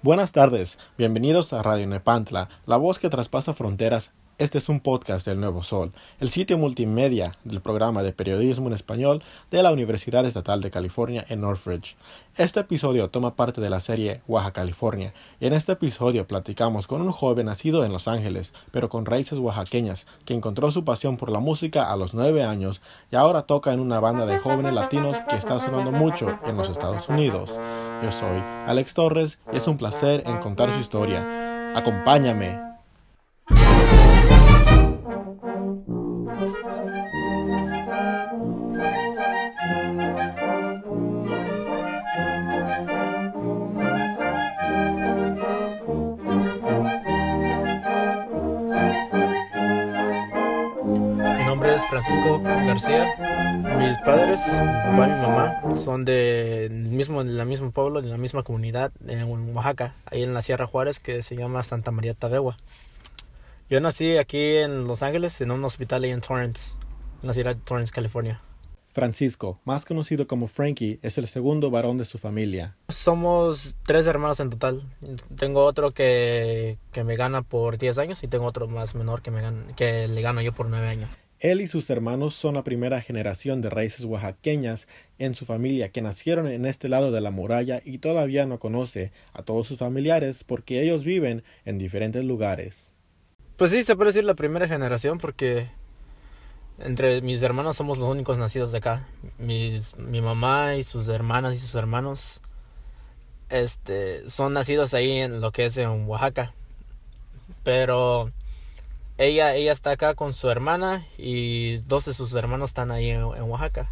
Buenas tardes, bienvenidos a Radio Nepantla, la voz que traspasa fronteras este es un podcast del Nuevo Sol, el sitio multimedia del programa de periodismo en español de la Universidad Estatal de California en Northridge. Este episodio toma parte de la serie Oaxaca, California, y en este episodio platicamos con un joven nacido en Los Ángeles, pero con raíces oaxaqueñas, que encontró su pasión por la música a los nueve años y ahora toca en una banda de jóvenes latinos que está sonando mucho en los Estados Unidos. Yo soy Alex Torres y es un placer en contar su historia. Acompáñame. Francisco García. Mis padres, papá y mi mamá, son de mismo, la mismo pueblo, de la misma comunidad, en Oaxaca, ahí en la Sierra Juárez, que se llama Santa María Tadegua. Yo nací aquí en Los Ángeles, en un hospital ahí en Torrance, en la ciudad de Torrance, California. Francisco, más conocido como Frankie, es el segundo varón de su familia. Somos tres hermanos en total. Tengo otro que, que me gana por 10 años y tengo otro más menor que, me que le gano yo por 9 años. Él y sus hermanos son la primera generación de raíces oaxaqueñas en su familia que nacieron en este lado de la muralla y todavía no conoce a todos sus familiares porque ellos viven en diferentes lugares. Pues sí, se puede decir la primera generación porque entre mis hermanos somos los únicos nacidos de acá. Mi mamá y sus hermanas y sus hermanos este, son nacidos ahí en lo que es en Oaxaca. Pero ella, ella está acá con su hermana y dos de sus hermanos están ahí en, Oaxaca.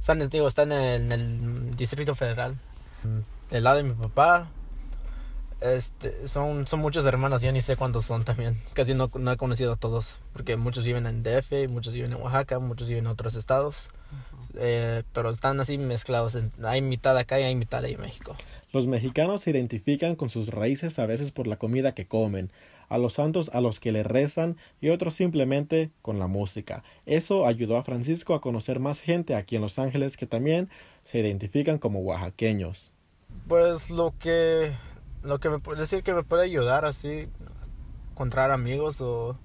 Están, digo, están en el, Distrito Federal. Del lado de mi papá, este, son, son muchas hermanas, ya ni sé cuántos son también. Casi no, no he conocido a todos, porque muchos viven en DF, muchos viven en Oaxaca, muchos viven en otros estados. Eh, pero están así mezclados. Hay mitad acá y hay mitad ahí en México. Los mexicanos se identifican con sus raíces a veces por la comida que comen, a los santos a los que le rezan y otros simplemente con la música. Eso ayudó a Francisco a conocer más gente aquí en Los Ángeles que también se identifican como oaxaqueños. Pues lo que lo que me puede decir que me puede ayudar así encontrar amigos o,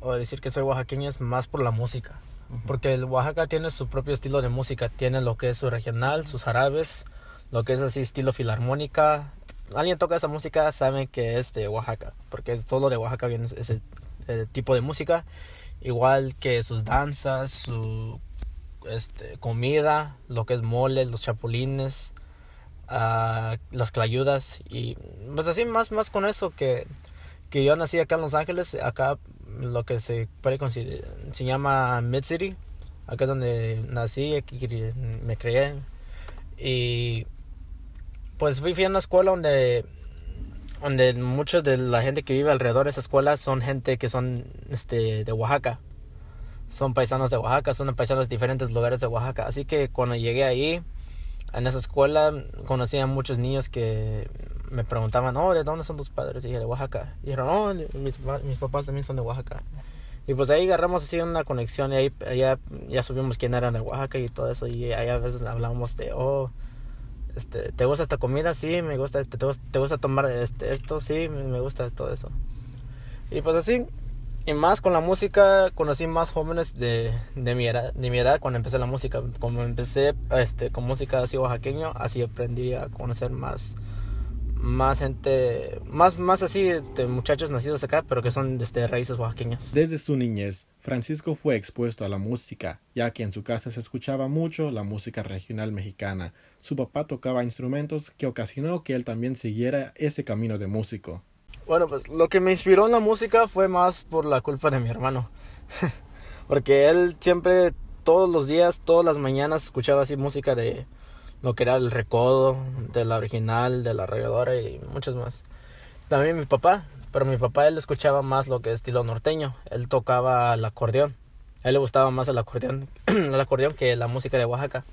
o decir que soy oaxaqueño es más por la música. Porque el Oaxaca tiene su propio estilo de música, tiene lo que es su regional, sus árabes, lo que es así estilo filarmónica, alguien toca esa música sabe que es de Oaxaca, porque solo de Oaxaca viene ese, tipo de música, igual que sus danzas, su este, comida, lo que es mole, los chapulines, uh, las clayudas y pues así más más con eso que, que yo nací acá en Los Ángeles, acá lo que se puede se llama Mid City, acá es donde nací, aquí me crié y pues fui, a una escuela donde donde muchos de la gente que vive alrededor de esa escuela son gente que son este de Oaxaca. Son paisanos de Oaxaca, son paisanos de diferentes lugares de Oaxaca. Así que cuando llegué ahí, en esa escuela, conocí a muchos niños que me preguntaban, oh, ¿de dónde son tus padres? Y dije, de Oaxaca. Y dijeron, oh, mis, mis papás también son de Oaxaca. Y pues ahí agarramos así una conexión y ahí ya, ya subimos quién era de Oaxaca y todo eso. Y ahí a veces hablábamos de, oh, este, ¿te gusta esta comida? Sí, me gusta, ¿te, te gusta tomar este, esto? Sí, me gusta todo eso. Y pues así, y más con la música, conocí más jóvenes de, de, mi, edad, de mi edad cuando empecé la música. Como empecé este, con música así oaxaqueño, así aprendí a conocer más más gente, más, más así, este, muchachos nacidos acá, pero que son de este, raíces oaxaqueñas. Desde su niñez, Francisco fue expuesto a la música, ya que en su casa se escuchaba mucho la música regional mexicana. Su papá tocaba instrumentos que ocasionó que él también siguiera ese camino de músico. Bueno, pues lo que me inspiró en la música fue más por la culpa de mi hermano. Porque él siempre, todos los días, todas las mañanas, escuchaba así música de lo que era el recodo de la original, de la arrolladora y muchas más. También mi papá, pero mi papá él escuchaba más lo que es estilo norteño, él tocaba el acordeón, a él le gustaba más el acordeón, el acordeón que la música de Oaxaca.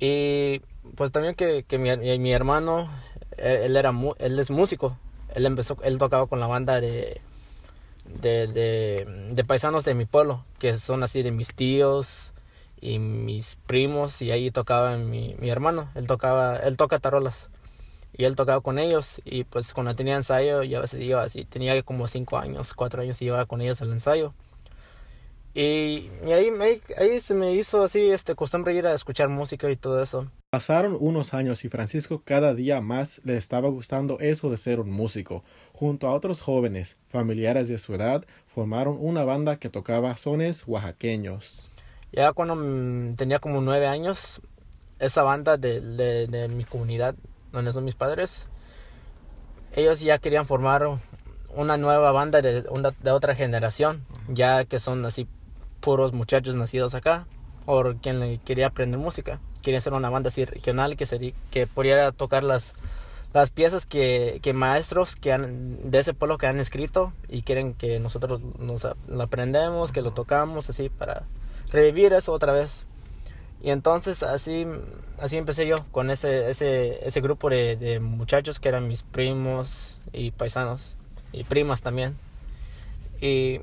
Y pues también que, que mi, mi, hermano, él, era él es músico, él empezó, él tocaba con la banda de, de, de, de paisanos de mi pueblo, que son así de mis tíos, y mis primos y ahí tocaba mi, mi hermano, él tocaba, él toca tarolas. Y él tocaba con ellos y pues cuando tenía ensayo, ya a veces iba así, tenía como cinco años, cuatro años y iba con ellos al ensayo. Y, ahí, ahí, se me hizo así este costumbre ir a escuchar música y todo eso. Pasaron unos años y Francisco cada día más le estaba gustando eso de ser un músico. Junto a otros jóvenes, familiares de su edad, formaron una banda que tocaba sones oaxaqueños. Ya cuando mm, tenía como nueve años, esa banda de, de, mi comunidad, donde son mis padres, ellos ya querían formar una nueva banda de, de otra generación, ya que son así puros muchachos nacidos acá, o quien quería aprender música. Quería hacer una banda así regional que, sería, que pudiera tocar las, las piezas que, que maestros que han, de ese pueblo que han escrito y quieren que nosotros nos lo aprendemos, que lo tocamos así para revivir eso otra vez. Y entonces así, así empecé yo con ese, ese, ese grupo de, muchachos que eran mis primos y paisanos y primas también. Y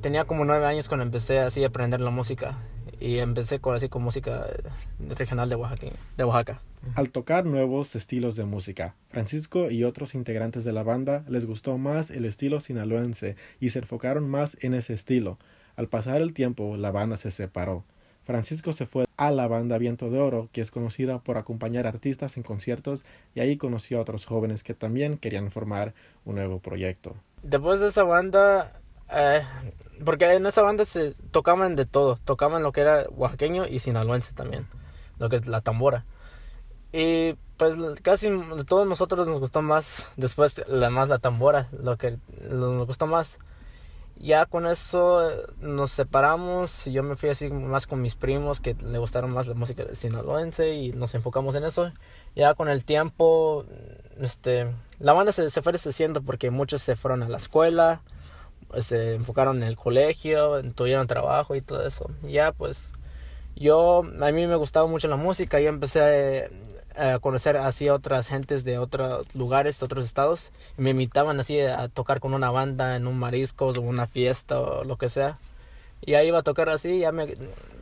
tenía como nueve años cuando empecé así a aprender la música y empecé con así con música regional de Oaxaca, de Oaxaca. Al tocar nuevos estilos de música, Francisco y otros integrantes de la banda les gustó más el estilo sinaloense y se enfocaron más en ese estilo. Al pasar el tiempo, la banda se separó. Francisco se fue a la banda Viento de Oro, que es conocida por acompañar artistas en conciertos, y ahí conoció a otros jóvenes que también querían formar un nuevo proyecto. Después de esa banda, eh, porque en esa banda se tocaban de todo, tocaban lo que era oaxaqueño y sinaloense también, lo que es la tambora. Y pues casi todos nosotros nos gustó más, después la más la tambora, lo que nos gustó más. Ya con eso nos separamos yo me fui así más con mis primos que le gustaron más la música sinaloense y nos enfocamos en eso. Ya con el tiempo, este, la banda se, se fue deshaciendo porque muchos se fueron a la escuela, se enfocaron en el colegio, tuvieron trabajo y todo eso. Ya pues yo, a mí me gustaba mucho la música, yo empecé conocer así a otras gentes de otros lugares, de otros estados, me invitaban así a tocar con una banda en un mariscos o una fiesta o lo que sea. Y ahí iba a tocar así, ya me,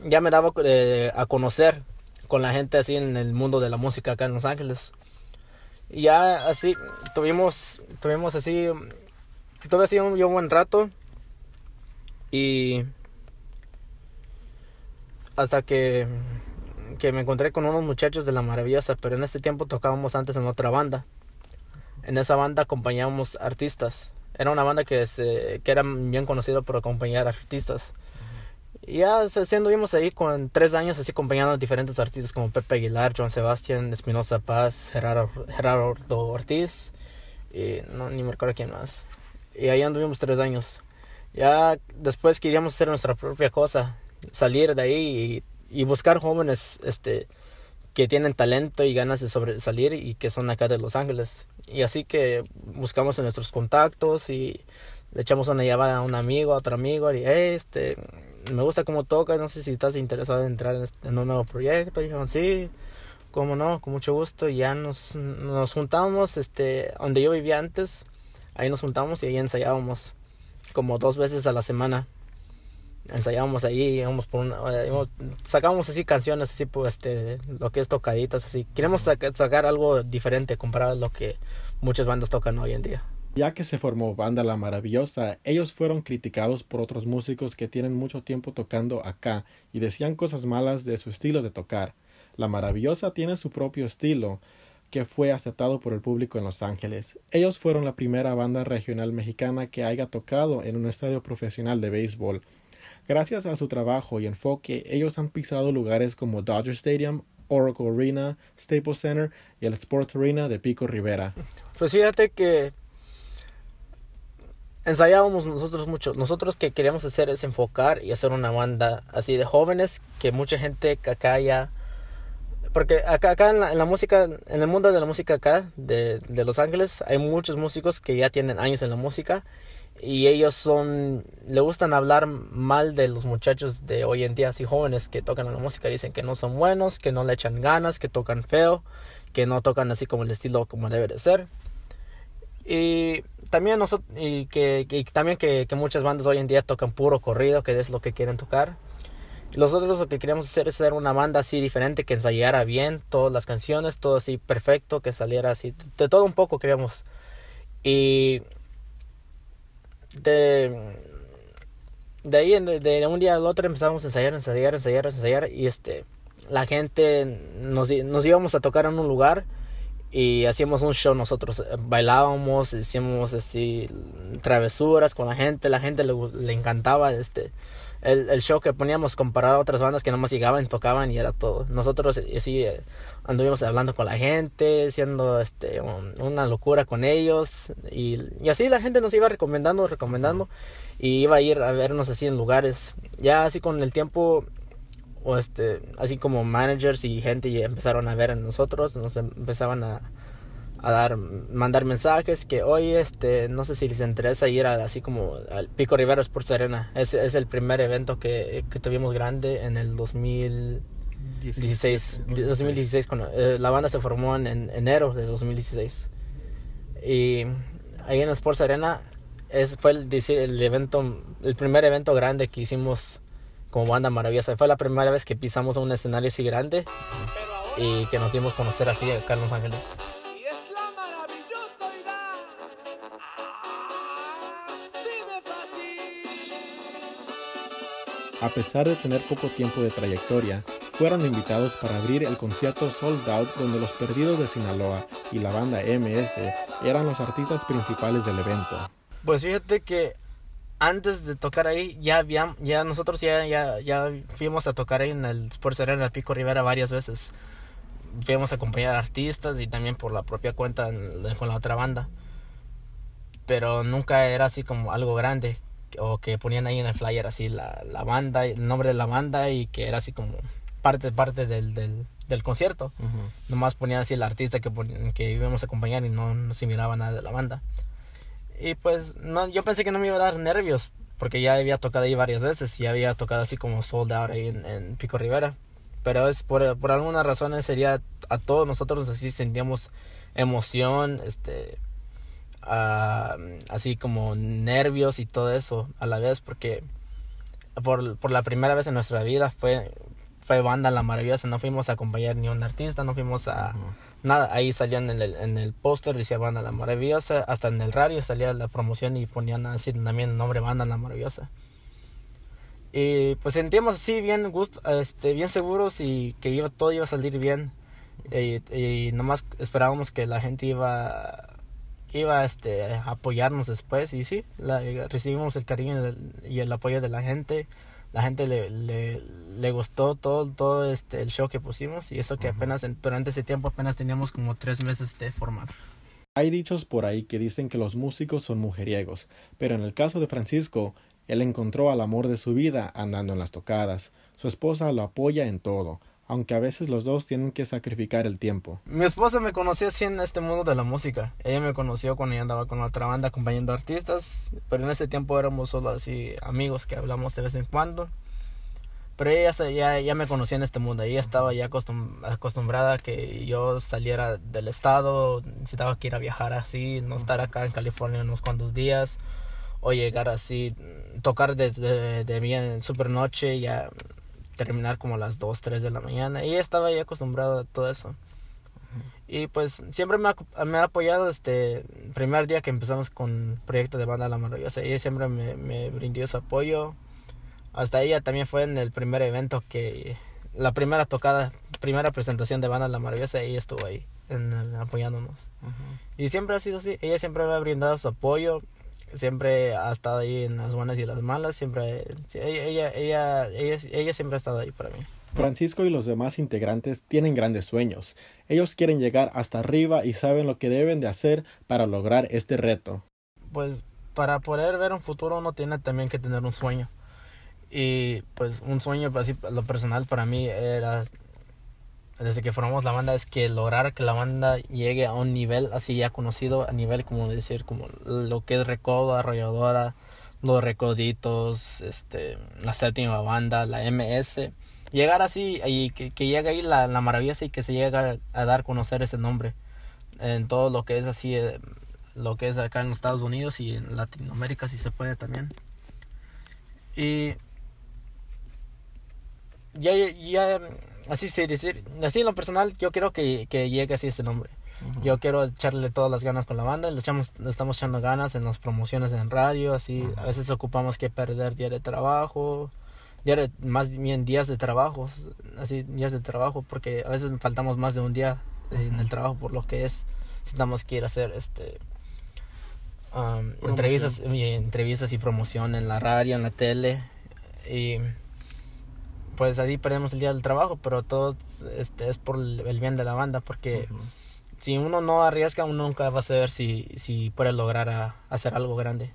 ya me daba eh, a conocer con la gente así en el mundo de la música acá en Los Ángeles. Y ya así tuvimos, tuvimos así tuve así un, un buen rato. Y hasta que, que me encontré con unos muchachos de la maravillosa, pero en este tiempo tocábamos antes en otra banda. En esa banda acompañábamos artistas. Era una banda que, se, que era bien conocida por acompañar artistas. Y ya siendo vimos ahí con tres años así acompañando a diferentes artistas como Pepe Aguilar, Joan Sebastián, Espinosa Paz, Gerardo, Gerardo Ortiz y no, ni me recuerdo quién más. Y ahí anduvimos tres años. Ya después queríamos hacer nuestra propia cosa, salir de ahí y, buscar jóvenes este, que tienen talento y ganas de sobresalir y que son acá de Los Ángeles. Y así que buscamos en nuestros contactos y le echamos una llamada a un amigo, a otro amigo, y este, me gusta cómo toca, no sé si estás interesado en entrar en, este, un nuevo proyecto. Y dijeron, sí, cómo no, con mucho gusto. Y ya nos, nos juntamos, este, donde yo vivía antes, Ahí nos juntamos y ahí ensayábamos como dos veces a la semana. Ensayábamos ahí, íbamos por una, eh, sacábamos así canciones, así pues este, lo que es tocaditas, así. Queremos sacar algo diferente comparado a lo que muchas bandas tocan hoy en día. Ya que se formó Banda La Maravillosa, ellos fueron criticados por otros músicos que tienen mucho tiempo tocando acá y decían cosas malas de su estilo de tocar. La Maravillosa tiene su propio estilo, que fue aceptado por el público en Los Ángeles. Ellos fueron la primera banda regional mexicana que haya tocado en un estadio profesional de béisbol. Gracias a su trabajo y enfoque, ellos han pisado lugares como Dodger Stadium, Oracle Arena, Staples Center y el Sports Arena de Pico Rivera. Pues fíjate que ensayábamos nosotros mucho. Nosotros que queríamos hacer es enfocar y hacer una banda así de jóvenes que mucha gente acá ya porque acá, acá en, la, música, en el mundo de la música acá, de, de, Los Ángeles, hay muchos músicos que ya tienen años en la música y ellos son, le gustan hablar mal de los muchachos de hoy en día, así jóvenes que tocan la música, dicen que no son buenos, que no le echan ganas, que tocan feo, que no tocan así como el estilo como debe de ser. Y también, nosotros, y que, también que, que muchas bandas hoy en día tocan puro corrido, que es lo que quieren tocar Nosotros lo que queríamos hacer es hacer una banda así diferente, que ensayara bien todas las canciones, todo así perfecto, que saliera así, de todo un poco queríamos. Y de, de ahí, de, un día al otro empezamos a ensayar, ensayar, ensayar, ensayar, y este, la gente nos, nos íbamos a tocar en un lugar y hacíamos un show nosotros. Bailábamos hacíamos así travesuras con la gente la gente le, le encantaba este el, el, show que poníamos comparado a otras bandas que nomás llegaban, tocaban y era todo. Nosotros eh, sí eh, anduvimos hablando con la gente, haciendo este, una locura con ellos y, y, así la gente nos iba recomendando, recomendando y iba a ir a vernos así en lugares. Ya así con el tiempo, o este, así como managers y gente y empezaron a ver a nosotros, nos empezaban a a dar, mandar mensajes que hoy, este, no sé si les interesa ir a, así como al Pico Rivera Sports Arena. Es, es el primer evento que, que tuvimos grande en el 2016. 2016, cuando, eh, la banda se formó en, enero de 2016. Y ahí en Sports Arena es, fue el, el evento, el primer evento grande que hicimos como banda maravillosa. Fue la primera vez que pisamos un escenario así grande y que nos dimos a conocer así acá en Los Ángeles. A pesar de tener poco tiempo de trayectoria, fueron invitados para abrir el concierto Sold Out donde los Perdidos de Sinaloa y la banda MS eran los artistas principales del evento. Pues fíjate que antes de tocar ahí ya habían, ya nosotros ya, ya, fuimos a tocar ahí en el Sports Arena Pico Rivera varias veces. Fuimos a acompañar a artistas y también por la propia cuenta con la otra banda. Pero nunca era así como algo grande o que ponían ahí en el flyer así la, la banda, el nombre de la banda y que era así como parte, parte del, del, del concierto. Nomás ponían así el artista que, que íbamos a acompañar y no, no, se miraba nada de la banda. Y pues no, yo pensé que no me iba a dar nervios porque ya había tocado ahí varias veces y había tocado así como sold out ahí en, en Pico Rivera. Pero es por, por alguna razón sería a todos nosotros así sentíamos emoción, este así como nervios y todo eso a la vez porque por, por la primera vez en nuestra vida fue fue banda la maravillosa. No fuimos a acompañar ni a un artista no fuimos a nada. Ahí salían en el, en el póster decía banda la maravillosa. Hasta en el radio salía la promoción y ponían así también el nombre banda la maravillosa. Y pues sentíamos así bien gusto este bien seguros y que iba todo iba a salir bien. Y, y nomás esperábamos que la gente iba iba este, a apoyarnos después y sí, la, recibimos el cariño y el apoyo de la gente. La gente le, le, le gustó todo, todo este, el show que pusimos y eso que apenas durante ese tiempo apenas teníamos como tres meses de formar. Hay dichos por ahí que dicen que los músicos son mujeriegos, pero en el caso de Francisco, él encontró al amor de su vida andando en las tocadas. Su esposa lo apoya en todo, aunque a veces los dos tienen que sacrificar el tiempo. Mi esposa me conoció así en este mundo de la música. Ella me conoció cuando yo andaba con otra banda acompañando artistas, pero en ese tiempo éramos solo así amigos que hablamos de vez en cuando. Pero ella ya, ya me conocía en este mundo, ella estaba ya acostumbrada a que yo saliera del estado, necesitaba que ir a viajar así, no estar acá en California unos cuantos días, o llegar así, tocar de, de, de bien super noche, ya terminar como a las 2, 3 de la mañana. Y estaba ya acostumbrado a todo eso. Y pues siempre me ha, me ha apoyado este primer día que empezamos con el proyecto de Banda La Maravillosa. Ella siempre me, me brindó su apoyo. Hasta ella también fue en el primer evento que... La primera tocada, primera presentación de Banda La Maravillosa, ella estuvo ahí en, apoyándonos. Y siempre ha sido así. Ella siempre me ha brindado su apoyo siempre ha estado ahí en las buenas y las malas, siempre ella, ella, ella, ella, siempre ha estado ahí para mí. Francisco y los demás integrantes tienen grandes sueños. Ellos quieren llegar hasta arriba y saben lo que deben de hacer para lograr este reto. Pues para poder ver un futuro uno tiene también que tener un sueño. Y pues un sueño, así, lo personal para mí era desde que formamos la banda es que lograr que la banda llegue a un nivel así ya conocido, a nivel como decir, como lo que es Recodo, Arrolladora, los Recoditos, este, la séptima banda, la MS, llegar así y que, que llegue ahí la, la maravillosa y que se llegue a, dar a conocer ese nombre en todo lo que es así, eh, lo que es acá en los Estados Unidos y en Latinoamérica si se puede también. Y ya, ya, así se decir, así en lo personal, yo quiero que, que llegue así ese nombre. Yo quiero echarle todas las ganas con la banda, le, echamos, le estamos echando ganas en las promociones en radio, así, a veces ocupamos que perder día de trabajo, día más bien días de trabajo, así, días de trabajo, porque a veces faltamos más de un día en el trabajo por lo que es, necesitamos que ir a hacer este... entrevistas, y, entrevistas y promoción en la radio, en la tele y pues ahí perdemos el día del trabajo, pero todo este, es por el bien de la banda, porque si uno no arriesga, uno nunca va a saber si, si puede lograr hacer algo grande.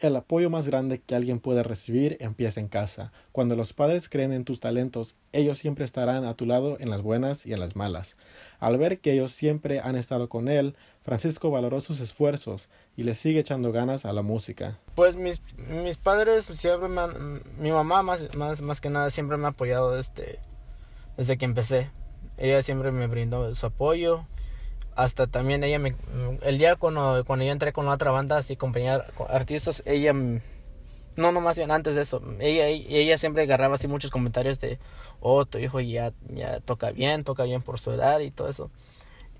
El apoyo más grande que alguien puede recibir empieza en casa. Cuando los padres creen en tus talentos, ellos siempre estarán a tu lado en las buenas y en las malas. Al ver que ellos siempre han estado con él, Francisco valoró sus esfuerzos y le sigue echando ganas a la música. Pues mis, mis padres siempre me mi mamá más, más, más que nada siempre me ha apoyado desde, desde que empecé. Ella siempre me brindó su apoyo hasta también ella me el día cuando, cuando yo entré con otra banda así compañía artistas ella no no más bien antes de eso ella ella siempre agarraba así muchos comentarios de oh tu hijo ya ya toca bien toca bien por su edad y todo eso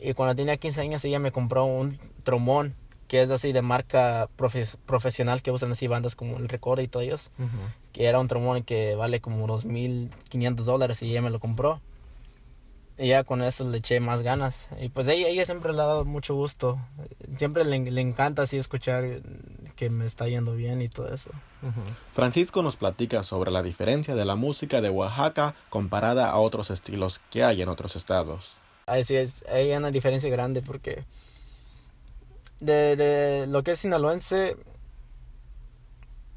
y cuando tenía 15 años ella me compró un trombón que es así de marca profesional que usan así bandas como el Record y todos ellos que era un trombón que vale como 2.500 dólares y ella me lo compró y ya con eso le eché más ganas. Y pues ella, ella siempre le ha dado mucho gusto. Siempre le, le, encanta así escuchar que me está yendo bien y todo eso. Francisco nos platica sobre la diferencia de la música de Oaxaca comparada a otros estilos que hay en otros estados. Así es, hay una diferencia grande porque de, de lo que es sinaloense,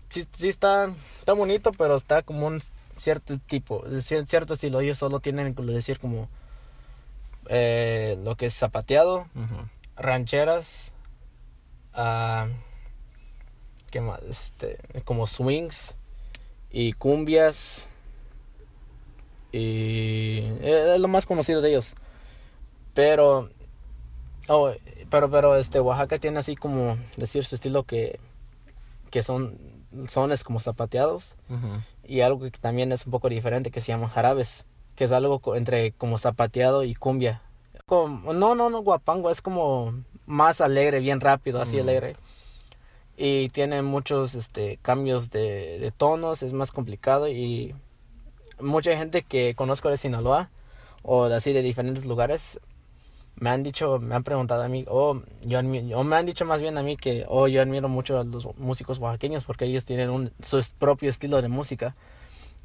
sí, sí está, está bonito, pero está como un cierto tipo, cierto estilo. Ellos solo tienen, decir, como eh, lo que es zapateado, rancheras, uh, ¿qué más? Este, como swings y cumbias. Y eh, es lo más conocido de ellos. Pero, oh, pero, pero este, Oaxaca tiene así como decir su estilo que, que son sones como zapateados. Y algo que también es un poco diferente que se llama jarabes que es algo entre como zapateado y cumbia. Como, no, no, no, guapango, es como más alegre, bien rápido, así alegre. Y tiene muchos este, cambios de, de, tonos, es más complicado y mucha gente que conozco de Sinaloa o así de diferentes lugares me han dicho, me han preguntado a mí, o yo o me han dicho más bien a mí que, oh, yo admiro mucho a los músicos oaxaqueños porque ellos tienen un, su propio estilo de música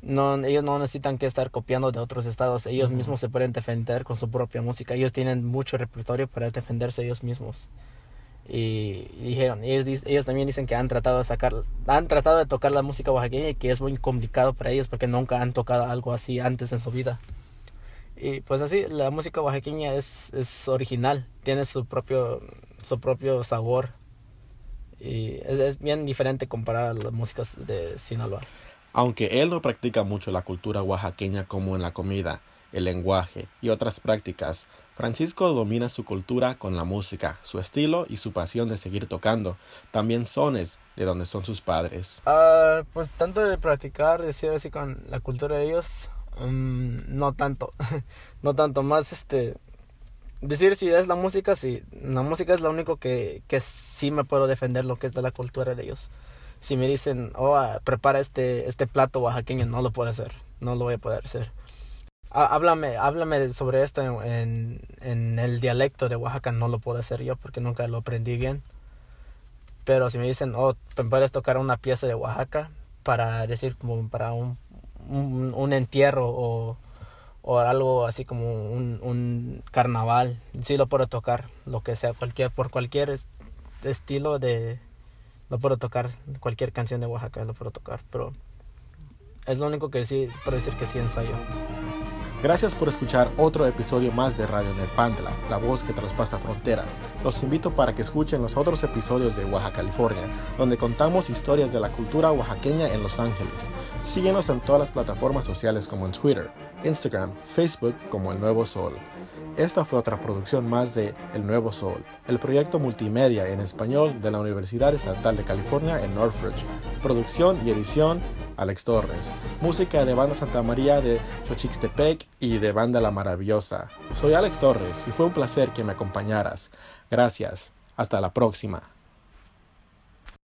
no, ellos no necesitan que estar copiando de otros estados, ellos mismos se pueden defender con su propia música, ellos tienen mucho repertorio para defenderse ellos mismos. Y, dijeron, ellos, ellos también dicen que han tratado de sacar, han tratado de tocar la música oaxaqueña y que es muy complicado para ellos porque nunca han tocado algo así antes en su vida. Y pues así, la música oaxaqueña es, es original, tiene su propio, su propio sabor. Y es, es bien diferente comparar a las músicas de Sinaloa. Aunque él no practica mucho la cultura oaxaqueña como en la comida, el lenguaje y otras prácticas, Francisco domina su cultura con la música, su estilo y su pasión de seguir tocando, también sones de donde son sus padres. Uh, pues tanto de practicar, decir así con la cultura de ellos, um, no tanto, no tanto, más este, decir si es la música, sí, la música es lo único que, que sí me puedo defender lo que es de la cultura de ellos si me dicen, oh, ah, prepara este, este plato oaxaqueño, no lo puedo hacer, no lo voy a poder hacer. Háblame, háblame sobre esto en, en, el dialecto de Oaxaca, no lo puedo hacer yo porque nunca lo aprendí bien. Pero si me dicen, oh, puedes tocar una pieza de Oaxaca para decir como para un, un, entierro o, o, algo así como un, un, carnaval, sí lo puedo tocar, lo que sea, cualquier, por cualquier estilo de, lo puedo tocar, cualquier canción de Oaxaca lo puedo tocar, pero es lo único que sí puedo decir que sí ensayo. Gracias por escuchar otro episodio más de Radio Nepantla, la voz que traspasa fronteras. Los invito para que escuchen los otros episodios de Oaxaca, California, donde contamos historias de la cultura oaxaqueña en Los Ángeles. Síguenos en todas las plataformas sociales como en Twitter, Instagram, Facebook como El Nuevo Sol. Esta fue otra producción más de El Nuevo Sol, el proyecto multimedia en español de la Universidad Estatal de California en Northridge. Producción y edición Alex Torres. Música de Banda Santa María de Xochixtepec y de Banda La Maravillosa. Soy Alex Torres y fue un placer que me acompañaras. Gracias. Hasta la próxima.